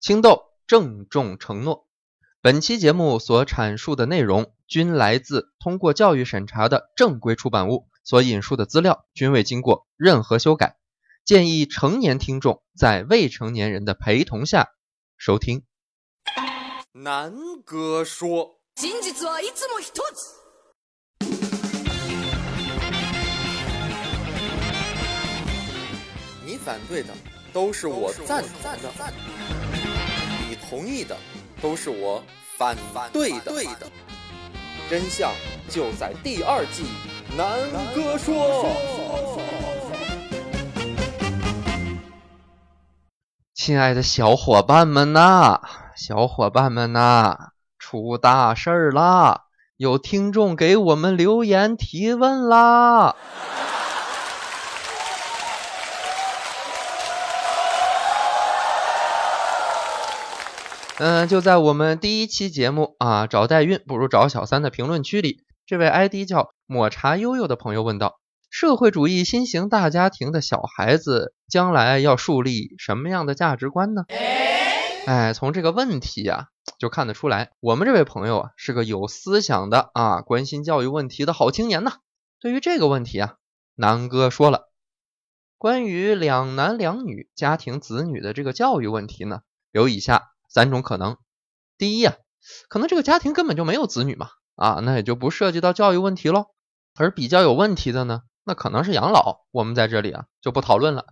青豆郑重承诺，本期节目所阐述的内容均来自通过教育审查的正规出版物，所引述的资料均未经过任何修改，建议成年听众在未成年人的陪同下收听。南哥说，真実はいつも一つ。你反对的都是我赞同的，你 同意的都是我反对的。对的真相就在第二季，南哥说。亲爱的小伙伴们呐，小伙伴们呐，出大事儿啦！有听众给我们留言提问啦！嗯，就在我们第一期节目啊，找代孕不如找小三的评论区里，这位 ID 叫抹茶悠悠的朋友问道：社会主义新型大家庭的小孩子，将来要树立什么样的价值观呢？哎，从这个问题呀、就看得出来，我们这位朋友啊是个有思想的啊，关心教育问题的好青年呐。对于这个问题啊，南哥说了，关于两男两女家庭子女的这个教育问题呢，有以下三种可能。第一呀、可能这个家庭根本就没有子女嘛，啊，那也就不涉及到教育问题喽。而比较有问题的呢，那可能是养老，我们在这里啊就不讨论了。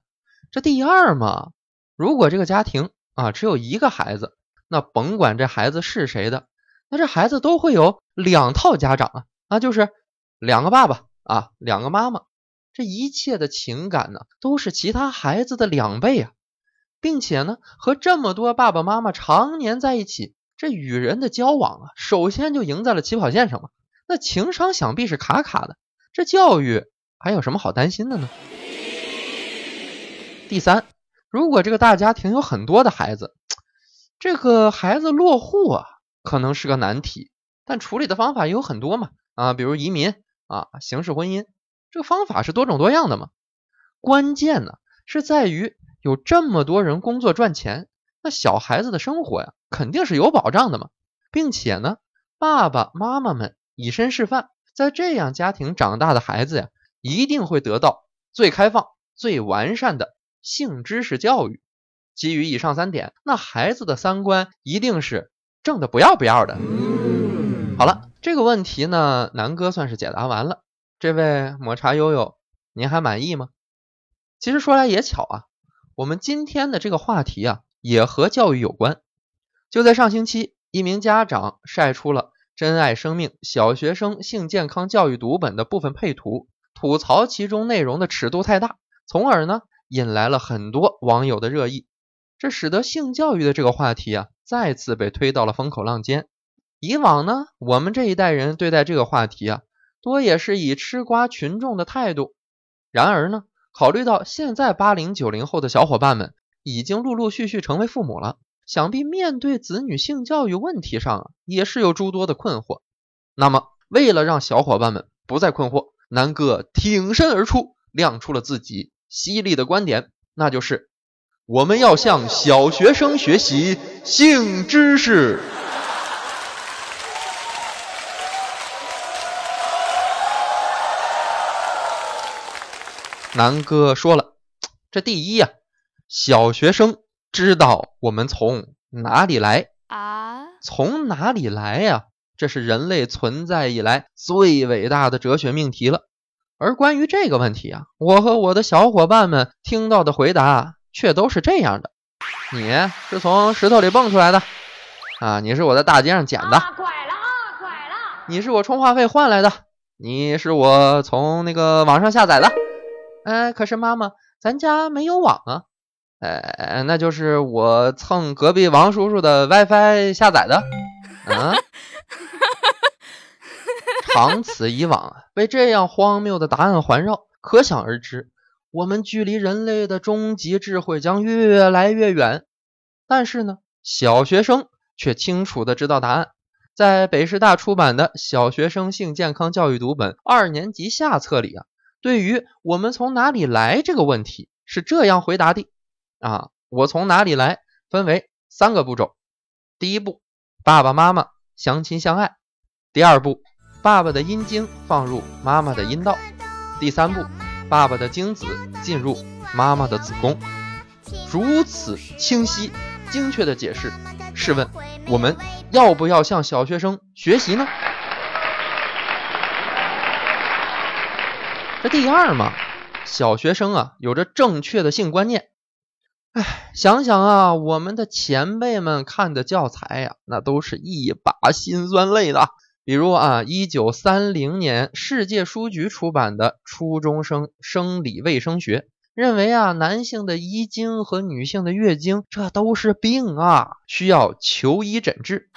这第二嘛，如果这个家庭啊只有一个孩子，那甭管这孩子是谁的，那这孩子都会有两套家长啊，那就是两个爸爸啊，两个妈妈，这一切的情感呢都是其他孩子的两倍啊，并且呢和这么多爸爸妈妈常年在一起，这与人的交往啊，首先就赢在了起跑线上嘛，那情商想必是卡卡的，这教育还有什么好担心的呢？第三，如果这个大家庭有很多的孩子，这个孩子落户啊，可能是个难题，但处理的方法也有很多嘛，啊，比如移民啊，形式婚姻，这个方法是多种多样的嘛。关键呢是在于有这么多人工作赚钱，那小孩子的生活呀，肯定是有保障的嘛，并且呢，爸爸妈妈们以身示范，在这样家庭长大的孩子呀，一定会得到最开放、最完善的性知识教育。基于以上三点，那孩子的三观一定是正的不要不要的。好了，这个问题呢，南哥算是解答完了。这位抹茶悠悠，您还满意吗？其实说来也巧啊，我们今天的这个话题啊，也和教育有关。就在上星期，一名家长晒出了《珍爱生命小学生性健康教育读本》的部分配图，吐槽其中内容的尺度太大，从而呢引来了很多网友的热议。这使得性教育的这个话题啊，再次被推到了风口浪尖。以往呢，我们这一代人对待这个话题啊，多也是以吃瓜群众的态度。然而呢，考虑到现在八零九零后的小伙伴们已经陆陆续续成为父母了，想必面对子女性教育问题上啊，也是有诸多的困惑。那么，为了让小伙伴们不再困惑，南哥挺身而出，亮出了自己犀利的观点，那就是我们要向小学生学习性知识。南哥说了，这第一呀、小学生知道我们从哪里来，啊，从哪里来呀、这是人类存在以来最伟大的哲学命题了。而关于这个问题啊，我和我的小伙伴们听到的回答却都是这样的：你是从石头里蹦出来的，啊，你是我在大街上捡的，啊，拐了啊，拐了。你是我充话费换来的，你是我从那个网上下载的。哎，可是妈妈，咱家没有网啊。哎，那就是我蹭隔壁王叔叔的 WiFi 下载的。啊，长此以往，被这样荒谬的答案环绕，可想而知，我们距离人类的终极智慧将越来越远。但是呢，小学生却清楚的知道答案。在北师大出版的《小学生性健康教育读本》二年级下册里啊，对于我们从哪里来这个问题是这样回答的啊：我从哪里来，分为三个步骤：第一步，爸爸妈妈相亲相爱；第二步，爸爸的阴茎放入妈妈的阴道；第三步，爸爸的精子进入妈妈的子宫。如此清晰、精确的解释，试问我们要不要向小学生学习呢？这第二嘛，小学生啊有着正确的性观念。哎，想想啊，我们的前辈们看的教材呀，那都是一把辛酸泪的。比如啊，一九三零年世界书局出版的《初中生生理卫生学》，认为啊，男性的遗精和女性的月经，这都是病啊，需要求医诊治。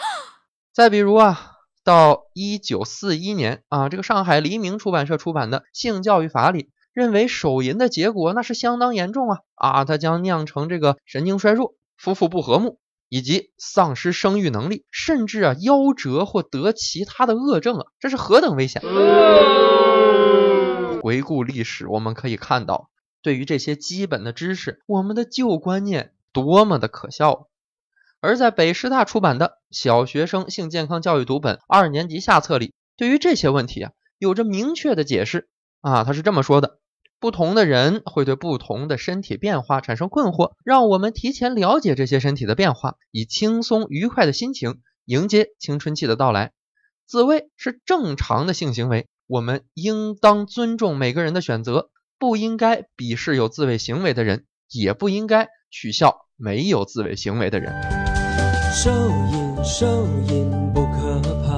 再比如啊，到一九四一年啊，这个上海黎明出版社出版的《性教育法》里。认为手淫的结果那是相当严重啊啊，它将酿成这个神经衰弱、夫妇不和睦，以及丧失生育能力，甚至啊夭折或得其他的恶症啊，这是何等危险！回顾历史，我们可以看到，对于这些基本的知识，我们的旧观念多么的可笑。而在北师大出版的《小学生性健康教育读本》二年级下册里，对于这些问题啊，有着明确的解释啊，他是这么说的。不同的人会对不同的身体变化产生困惑，让我们提前了解这些身体的变化，以轻松愉快的心情迎接青春期的到来。自慰是正常的性行为，我们应当尊重每个人的选择，不应该鄙视有自慰行为的人，也不应该取笑没有自慰行为的人。手淫，手淫不可怕，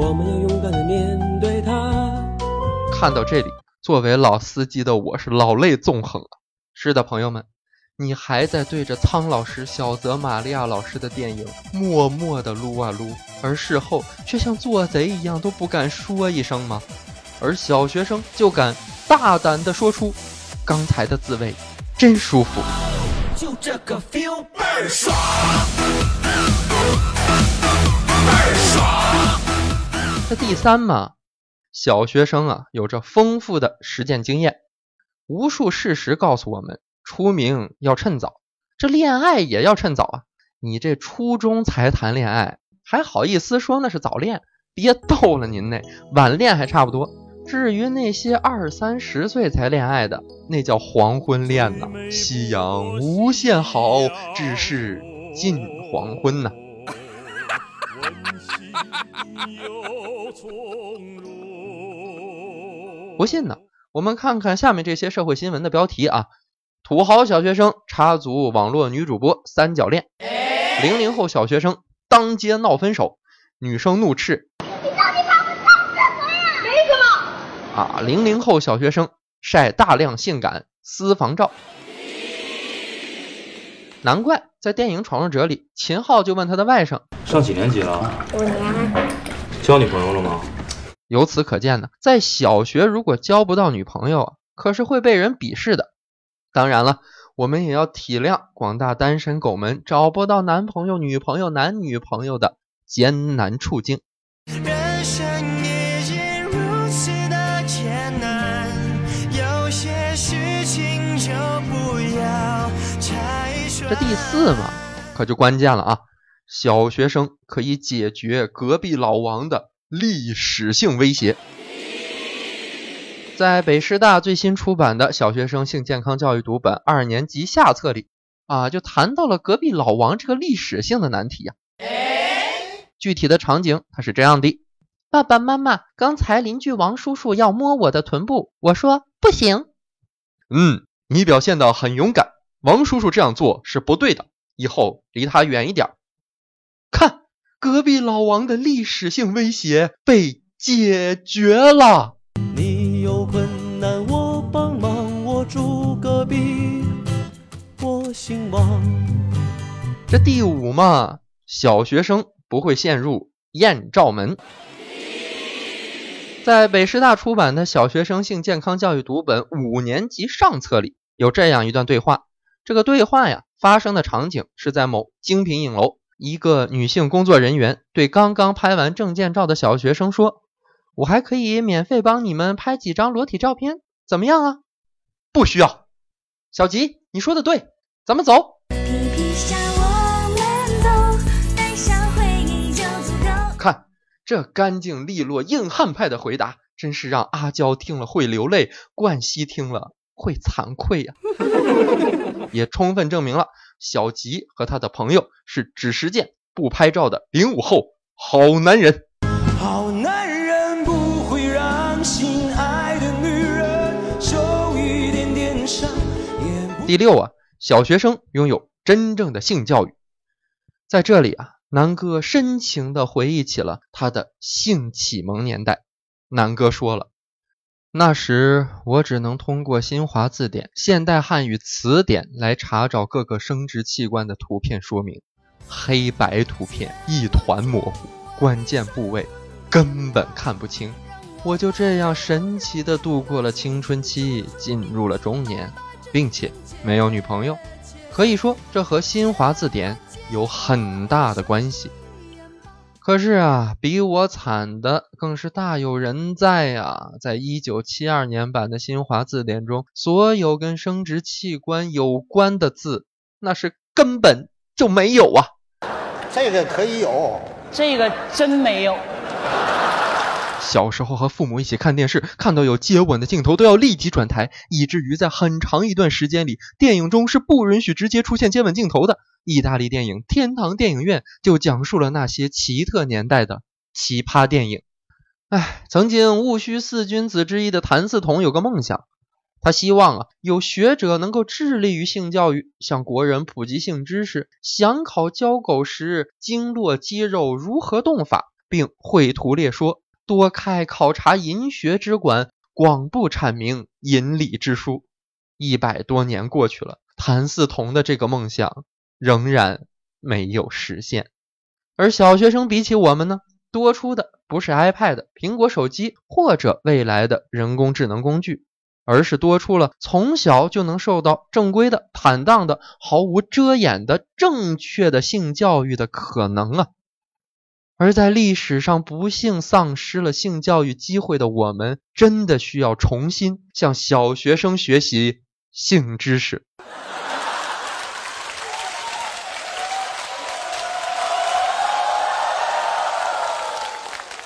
我们要勇敢的面对它。看到这里。作为老司机的我是老泪纵横了！是的，朋友们，你还在对着苍老师、小泽玛利亚老师的电影默默的撸啊撸，而事后却像做贼一样都不敢说一声吗？而小学生就敢大胆的说出刚才的滋味真舒服，这个 feel 倍儿爽，倍儿爽。这第三嘛。小学生啊，有着丰富的实践经验，无数事实告诉我们：出名要趁早，这恋爱也要趁早啊！你这初中才谈恋爱，还好意思说那是早恋？别逗了，您那晚恋还差不多。至于那些二三十岁才恋爱的，那叫黄昏恋呐！夕阳无限好，只是近黄昏呐。不信呢？我们看看下面这些社会新闻的标题啊：土豪小学生插足网络女主播三角恋，零零后小学生当街闹分手，女生怒斥：“你到底把我当什么呀？没什么。”啊，零零后小学生晒大量性感私房照，难怪在电影《闯入者》里，秦昊就问他的外甥：“上几年级了？五年。交女朋友了吗？”由此可见呢，在小学如果交不到女朋友啊，可是会被人鄙视的。当然了，我们也要体谅广大单身狗们找不到男朋友、女朋友、男女朋友的艰难处境。这第四嘛，可就关键了啊！小学生可以解决隔壁老王的。历史性威胁，在北师大最新出版的《小学生性健康教育读本》二年级下册里啊，就谈到了隔壁老王这个历史性的难题呀。具体的场景它是这样的：爸爸妈妈，刚才邻居王叔叔要摸我的臀部，我说不行。嗯，你表现的很勇敢，王叔叔这样做是不对的，以后离他远一点。看。隔壁老王的历史性威胁被解决了。你有困难我帮忙，我住隔壁，我姓王。这第五嘛，小学生不会陷入艳照门。在北师大出版的《小学生性健康教育读本》五年级上册里有这样一段对话。这个对话呀发生的场景是在某精品影楼一个女性工作人员对刚刚拍完证件照的小学生说我还可以免费帮你们拍几张裸体照片怎么样啊不需要。小吉你说的对咱们走看这干净利落硬汉派的回答真是让阿娇听了会流泪冠希听了会惭愧呀。也充分证明了小吉和他的朋友是只实践不拍照的零五后好男人。好男人不会让心爱的女人受一点点伤，也第六啊，小学生拥有真正的性教育。在这里啊，南哥深情地回忆起了他的性启蒙年代。南哥说了，那时我只能通过新华字典、现代汉语词典来查找各个生殖器官的图片说明，黑白图片一团模糊，关键部位根本看不清。我就这样神奇地度过了青春期，进入了中年，并且没有女朋友。可以说，这和新华字典有很大的关系。可是啊，比我惨的更是大有人在呀！在一九七二年版的新华字典中，所有跟生殖器官有关的字，那是根本就没有啊！这个可以有，这个真没有。小时候和父母一起看电视，看到有接吻的镜头都要立即转台，以至于在很长一段时间里，电影中是不允许直接出现接吻镜头的。意大利电影《天堂电影院》就讲述了那些奇特年代的奇葩电影。哎，曾经戊戌四君子之一的谭嗣同有个梦想，他希望啊有学者能够致力于性教育，向国人普及性知识，想考交狗时经络肌肉如何动法，并绘图列说。多开考察淫学之馆，广布阐明淫理之书。一百多年过去了，谭嗣同的这个梦想仍然没有实现。而小学生比起我们呢，多出的不是 iPad、苹果手机或者未来的人工智能工具，而是多出了从小就能受到正规的、坦荡的、毫无遮掩的正确的性教育的可能啊！而在历史上不幸丧失了性教育机会的我们，真的需要重新向小学生学习性知识。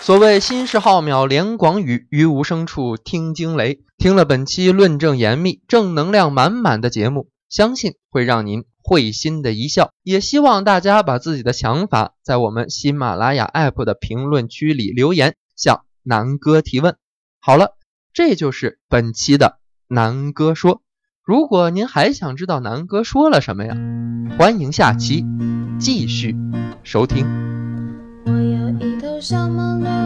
所谓心事浩渺连广宇，于无声处听惊雷。听了本期论证严密、正能量满满的节目，相信会让您会心的一笑。也希望大家把自己的想法在我们喜马拉雅 app 的评论区里留言，向南哥提问。好了，这就是本期的南哥说。如果您还想知道南哥说了什么呀，欢迎下期继续收听。我有一头小毛驴